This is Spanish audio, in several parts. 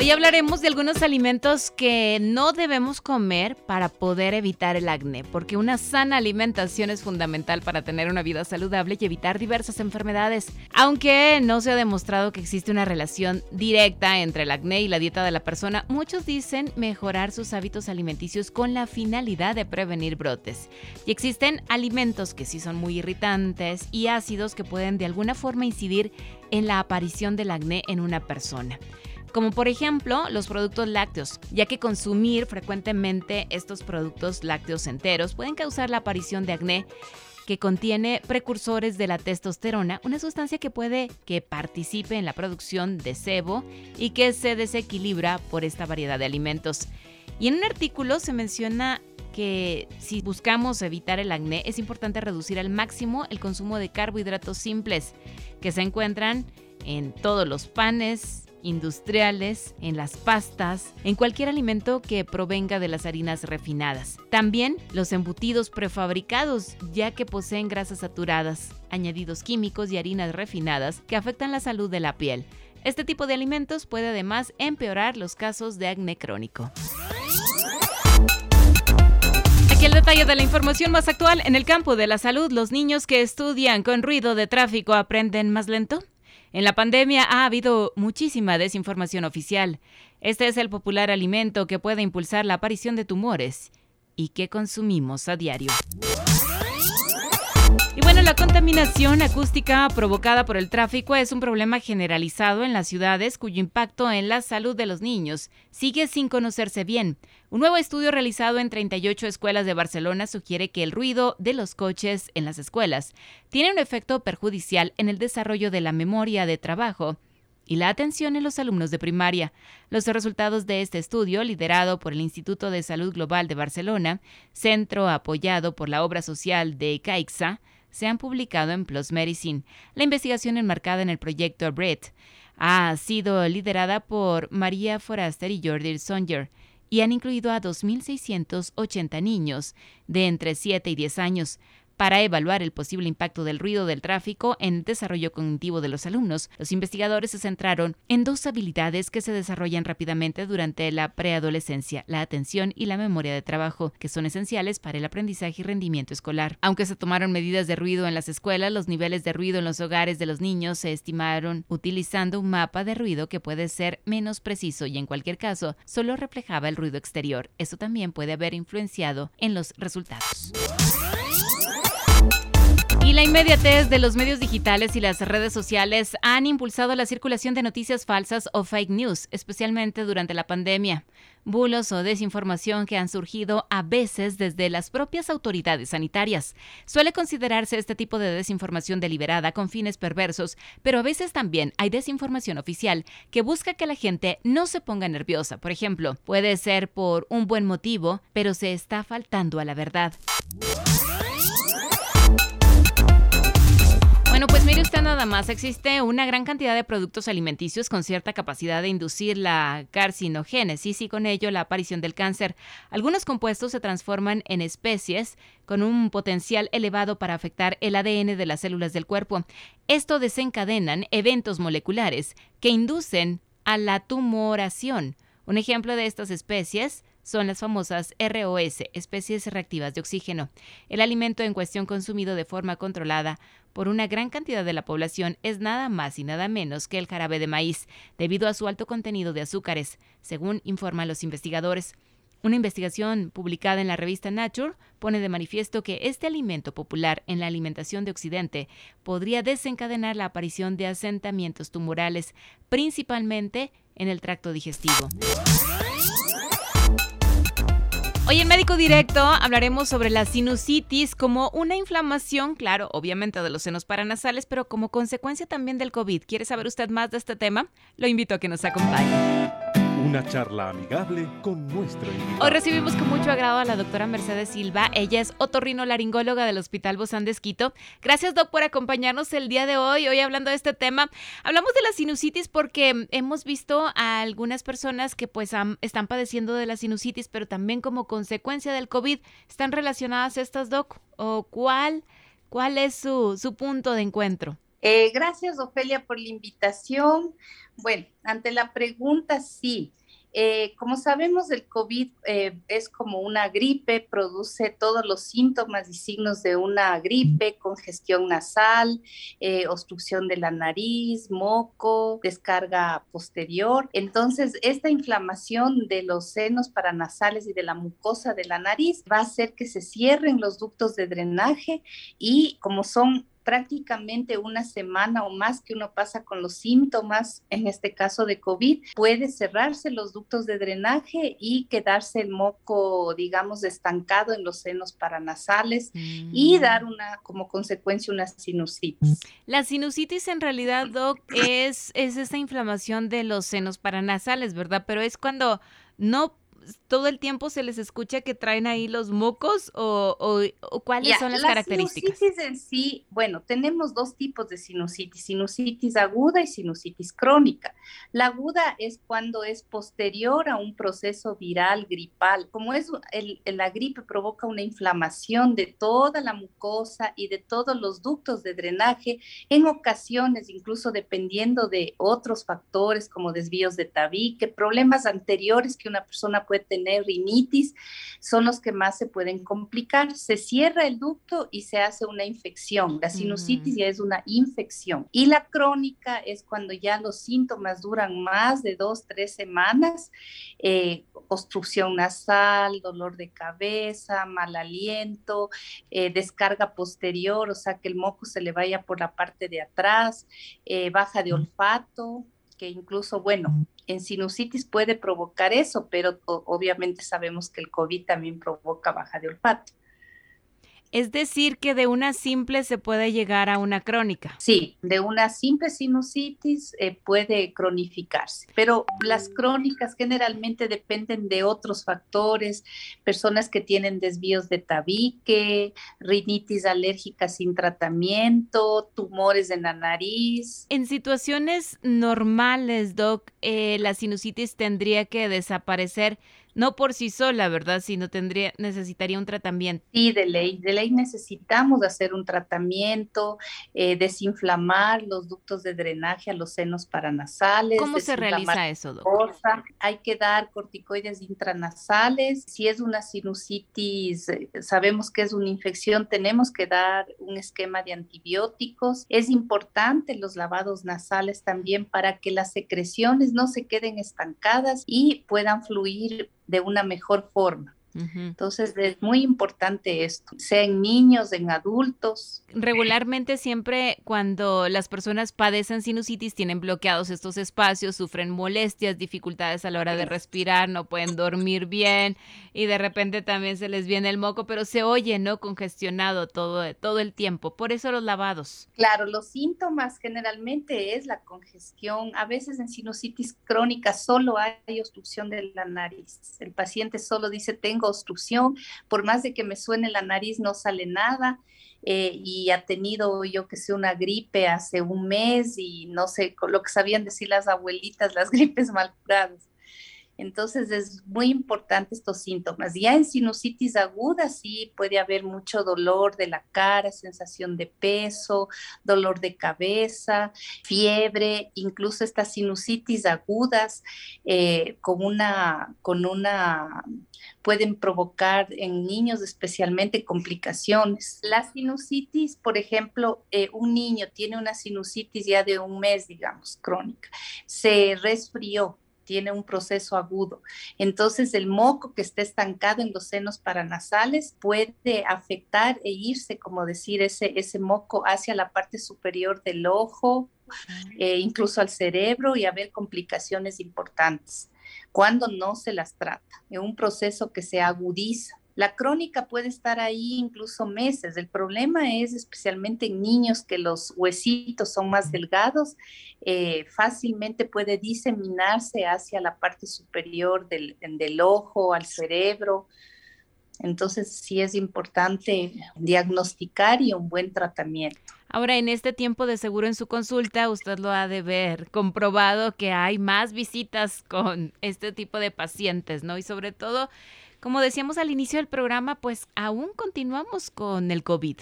Hoy hablaremos de algunos alimentos que no debemos comer para poder evitar el acné, porque una sana alimentación es fundamental para tener una vida saludable y evitar diversas enfermedades. Aunque no se ha demostrado que existe una relación directa entre el acné y la dieta de la persona, muchos dicen mejorar sus hábitos alimenticios con la finalidad de prevenir brotes. Y existen alimentos que sí son muy irritantes y ácidos que pueden de alguna forma incidir en la aparición del acné en una persona como por ejemplo los productos lácteos, ya que consumir frecuentemente estos productos lácteos enteros pueden causar la aparición de acné que contiene precursores de la testosterona, una sustancia que puede que participe en la producción de sebo y que se desequilibra por esta variedad de alimentos. Y en un artículo se menciona que si buscamos evitar el acné es importante reducir al máximo el consumo de carbohidratos simples que se encuentran en todos los panes, industriales, en las pastas, en cualquier alimento que provenga de las harinas refinadas. También los embutidos prefabricados, ya que poseen grasas saturadas, añadidos químicos y harinas refinadas que afectan la salud de la piel. Este tipo de alimentos puede además empeorar los casos de acné crónico. Aquí el detalle de la información más actual en el campo de la salud. Los niños que estudian con ruido de tráfico aprenden más lento. En la pandemia ha habido muchísima desinformación oficial. Este es el popular alimento que puede impulsar la aparición de tumores y que consumimos a diario. Y bueno, la contaminación acústica provocada por el tráfico es un problema generalizado en las ciudades cuyo impacto en la salud de los niños sigue sin conocerse bien. Un nuevo estudio realizado en 38 escuelas de Barcelona sugiere que el ruido de los coches en las escuelas tiene un efecto perjudicial en el desarrollo de la memoria de trabajo y la atención en los alumnos de primaria. Los resultados de este estudio, liderado por el Instituto de Salud Global de Barcelona, centro apoyado por la obra social de CAIXA, se han publicado en PLOS Medicine. La investigación enmarcada en el proyecto BRED ha sido liderada por María Foraster y Jordi Songer y han incluido a 2.680 niños de entre 7 y 10 años para evaluar el posible impacto del ruido del tráfico en el desarrollo cognitivo de los alumnos, los investigadores se centraron en dos habilidades que se desarrollan rápidamente durante la preadolescencia, la atención y la memoria de trabajo, que son esenciales para el aprendizaje y rendimiento escolar. Aunque se tomaron medidas de ruido en las escuelas, los niveles de ruido en los hogares de los niños se estimaron utilizando un mapa de ruido que puede ser menos preciso y en cualquier caso solo reflejaba el ruido exterior. Esto también puede haber influenciado en los resultados. Y la inmediatez de los medios digitales y las redes sociales han impulsado la circulación de noticias falsas o fake news, especialmente durante la pandemia. Bulos o desinformación que han surgido a veces desde las propias autoridades sanitarias. Suele considerarse este tipo de desinformación deliberada con fines perversos, pero a veces también hay desinformación oficial que busca que la gente no se ponga nerviosa. Por ejemplo, puede ser por un buen motivo, pero se está faltando a la verdad. Bueno, pues mire usted nada más, existe una gran cantidad de productos alimenticios con cierta capacidad de inducir la carcinogénesis y con ello la aparición del cáncer. Algunos compuestos se transforman en especies con un potencial elevado para afectar el ADN de las células del cuerpo. Esto desencadenan eventos moleculares que inducen a la tumoración. Un ejemplo de estas especies son las famosas ROS, especies reactivas de oxígeno. El alimento en cuestión consumido de forma controlada por una gran cantidad de la población es nada más y nada menos que el jarabe de maíz, debido a su alto contenido de azúcares, según informan los investigadores. Una investigación publicada en la revista Nature pone de manifiesto que este alimento popular en la alimentación de Occidente podría desencadenar la aparición de asentamientos tumorales, principalmente en el tracto digestivo. Hoy en Médico Directo hablaremos sobre la sinusitis como una inflamación, claro, obviamente de los senos paranasales, pero como consecuencia también del COVID. ¿Quiere saber usted más de este tema? Lo invito a que nos acompañe. Una charla amigable con nuestro. Hoy recibimos con mucho agrado a la doctora Mercedes Silva. Ella es otorrinolaringóloga del Hospital Bozán de Esquito. Gracias, doc, por acompañarnos el día de hoy. Hoy hablando de este tema. Hablamos de la sinusitis porque hemos visto a algunas personas que pues están padeciendo de la sinusitis, pero también como consecuencia del COVID. ¿Están relacionadas estas, doc? ¿O cuál, cuál es su, su punto de encuentro? Eh, gracias, Ofelia, por la invitación. Bueno, ante la pregunta, sí. Eh, como sabemos, el COVID eh, es como una gripe, produce todos los síntomas y signos de una gripe, congestión nasal, obstrucción de la nariz, moco, descarga posterior. Entonces, esta inflamación de los senos paranasales y de la mucosa de la nariz va a hacer que se cierren los ductos de drenaje y como son prácticamente una semana o más que uno pasa con los síntomas, en este caso de COVID, puede cerrarse los ductos de drenaje y quedarse el moco, digamos, estancado en los senos paranasales y mm. dar una, como consecuencia, una sinusitis. La sinusitis en realidad, Doc, es, es esa inflamación de los senos paranasales, ¿verdad? Pero es cuando no todo el tiempo se les escucha que traen ahí los mocos o, o, cuáles son las características? Sinusitis en sí, bueno, tenemos dos tipos de sinusitis, sinusitis aguda y sinusitis crónica. La aguda es cuando es posterior a un proceso viral gripal. Como es el, la gripe provoca una inflamación de toda la mucosa y de todos los ductos de drenaje, en ocasiones incluso dependiendo de otros factores como desvíos de tabique, problemas anteriores que una persona puede tener rinitis, son los que más se pueden complicar. Se cierra el ducto y se hace una infección. La sinusitis ya es una infección. Y la crónica es cuando ya los síntomas duran más de dos, tres semanas, eh, obstrucción nasal, dolor de cabeza, mal aliento, eh, descarga posterior, o sea que el moco se le vaya por la parte de atrás, eh, baja de olfato, que incluso, bueno, en sinusitis puede provocar eso, pero obviamente sabemos que el COVID también provoca baja de olfato. Es decir, que de una simple se puede llegar a una crónica. Sí, de una simple sinusitis eh, puede cronificarse, pero las crónicas generalmente dependen de otros factores, personas que tienen desvíos de tabique, rinitis alérgica sin tratamiento, tumores en la nariz. En situaciones normales, Doc, eh, la sinusitis tendría que desaparecer no por sí sola, ¿verdad? Sino tendría, necesitaría un tratamiento. Sí, de ley, de ley necesitamos hacer un tratamiento, eh, desinflamar los ductos de drenaje a los senos paranasales. ¿Cómo se realiza eso, doctor? Hay que dar corticoides intranasales. Si es una sinusitis, eh, sabemos que es una infección, tenemos que dar un esquema de antibióticos. Es importante los lavados nasales también para que las secreciones no se queden estancadas y puedan fluir de una mejor forma. Entonces es muy importante esto, sea en niños, en adultos. Regularmente siempre cuando las personas padecen sinusitis tienen bloqueados estos espacios, sufren molestias, dificultades a la hora de respirar, no pueden dormir bien y de repente también se les viene el moco, pero se oye, ¿no? Congestionado todo, todo el tiempo. Por eso los lavados. Claro, los síntomas generalmente es la congestión. A veces en sinusitis crónica solo hay obstrucción de la nariz. El paciente solo dice, tengo obstrucción, por más de que me suene la nariz no sale nada. Eh, y ha tenido yo que sé una gripe hace un mes y no sé lo que sabían decir las abuelitas, las gripes mal curadas. Entonces es muy importante estos síntomas. Ya en sinusitis aguda sí puede haber mucho dolor de la cara, sensación de peso, dolor de cabeza, fiebre, incluso estas sinusitis agudas eh, con una, con una pueden provocar en niños especialmente complicaciones. La sinusitis, por ejemplo, eh, un niño tiene una sinusitis ya de un mes, digamos, crónica, se resfrió, tiene un proceso agudo. Entonces, el moco que está estancado en los senos paranasales puede afectar e irse, como decir, ese, ese moco hacia la parte superior del ojo, eh, incluso al cerebro y haber complicaciones importantes cuando no se las trata, en un proceso que se agudiza. La crónica puede estar ahí incluso meses. El problema es especialmente en niños que los huesitos son más delgados, eh, fácilmente puede diseminarse hacia la parte superior del, del ojo, al cerebro. Entonces sí es importante diagnosticar y un buen tratamiento. Ahora, en este tiempo de seguro en su consulta, usted lo ha de ver comprobado que hay más visitas con este tipo de pacientes, ¿no? Y sobre todo, como decíamos al inicio del programa, pues aún continuamos con el COVID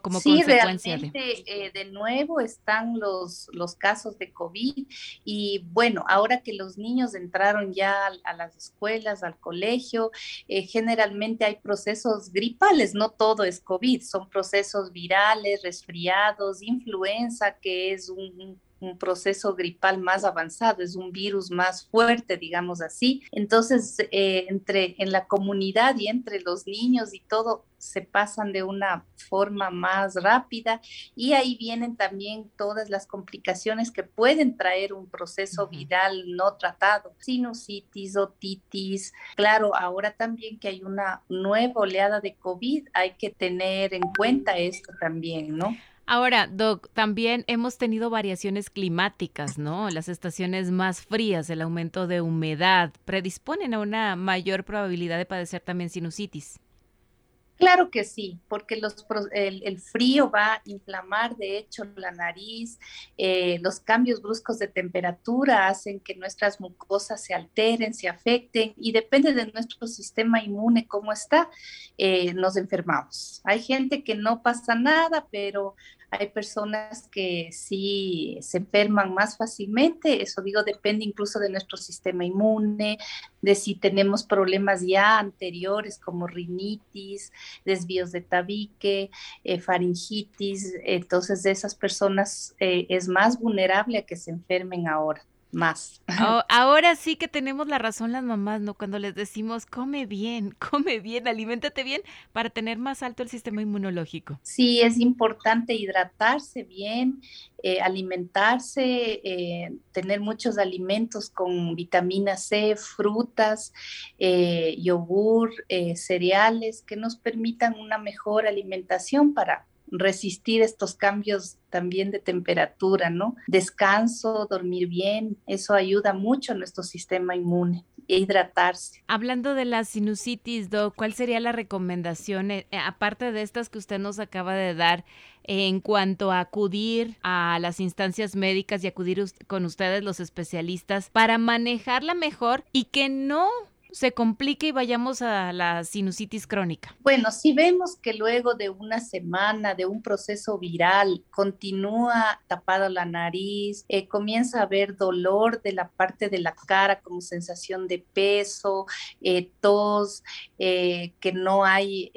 como sí, realmente, eh, de... nuevo están los, los casos de COVID y bueno, ahora que los niños entraron ya a, las escuelas, al colegio, eh, generalmente hay procesos gripales, no todo es COVID, son procesos virales, resfriados, influenza, que es un un proceso gripal más avanzado, es un virus más fuerte, digamos así. Entonces, eh, entre en la comunidad y entre los niños y todo se pasan de una forma más rápida y ahí vienen también todas las complicaciones que pueden traer un proceso viral no tratado, sinusitis, otitis. Claro, ahora también que hay una nueva oleada de COVID, hay que tener en cuenta esto también, ¿no? Ahora, Doc, también hemos tenido variaciones climáticas, ¿no? Las estaciones más frías, el aumento de humedad, predisponen a una mayor probabilidad de padecer también sinusitis. Claro que sí, porque el, frío va a inflamar, de hecho, la nariz, eh, los cambios bruscos de temperatura hacen que nuestras mucosas se alteren, se afecten y depende de nuestro sistema inmune cómo está, eh, nos enfermamos. Hay gente que no pasa nada, pero hay personas que sí se enferman más fácilmente, eso digo, depende incluso de nuestro sistema inmune, de si tenemos problemas ya anteriores como rinitis, desvíos de tabique, eh, faringitis, entonces de esas personas eh, es más vulnerable a que se enfermen ahora más. ahora sí que tenemos la razón las mamás, ¿no? Cuando les decimos, come bien, come bien, aliméntate bien para tener más alto el sistema inmunológico. Sí, es importante hidratarse bien, eh, alimentarse, eh, tener muchos alimentos con vitamina C, frutas, eh, yogur, cereales que nos permitan una mejor alimentación para resistir estos cambios también de temperatura, ¿no? Descanso, dormir bien, eso ayuda mucho a nuestro sistema inmune e hidratarse. Hablando de la sinusitis, Doc, ¿cuál sería la recomendación, eh, eh, aparte de estas que usted nos acaba de dar, en cuanto a acudir a las instancias médicas y acudir con ustedes los especialistas para manejarla mejor y que no se complique y vayamos a la sinusitis crónica? Bueno, si vemos que luego de una semana de un proceso viral continúa tapada la nariz, eh, comienza a haber dolor de la parte de la cara como sensación de peso, eh, tos, eh, que no hay,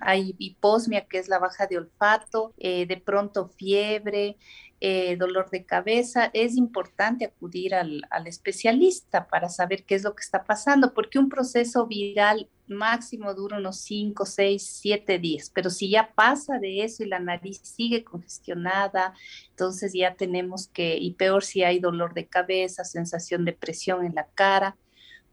hay hiposmia, que es la baja de olfato, de pronto fiebre. Eh, dolor de cabeza, es importante acudir al, especialista para saber qué es lo que está pasando, porque un proceso viral máximo dura unos 5, 6, 7 días, pero si ya pasa de eso y la nariz sigue congestionada, entonces ya tenemos que, y peor si hay dolor de cabeza, sensación de presión en la cara,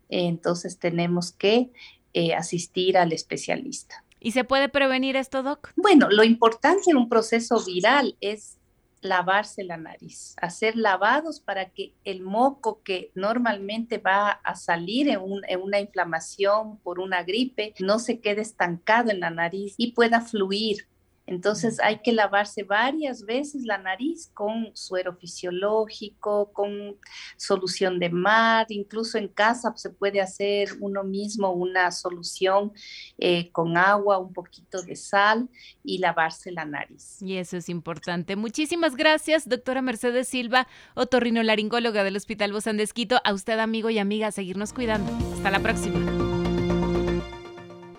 entonces tenemos que eh, asistir al especialista. ¿Y se puede prevenir esto, Doc? Bueno, lo importante en un proceso viral es lavarse la nariz, hacer lavados para que el moco que normalmente va a salir en, en, una inflamación por una gripe no se quede estancado en la nariz y pueda fluir entonces hay que lavarse varias veces la nariz con suero fisiológico, con solución de mar, incluso en casa se puede hacer uno mismo una solución eh, con agua, un poquito de sal y lavarse la nariz. Y eso es importante. Muchísimas gracias, doctora Mercedes Silva, otorrinolaringóloga del Hospital Bozán de A usted, amigo y amiga, a seguirnos cuidando. Hasta la próxima.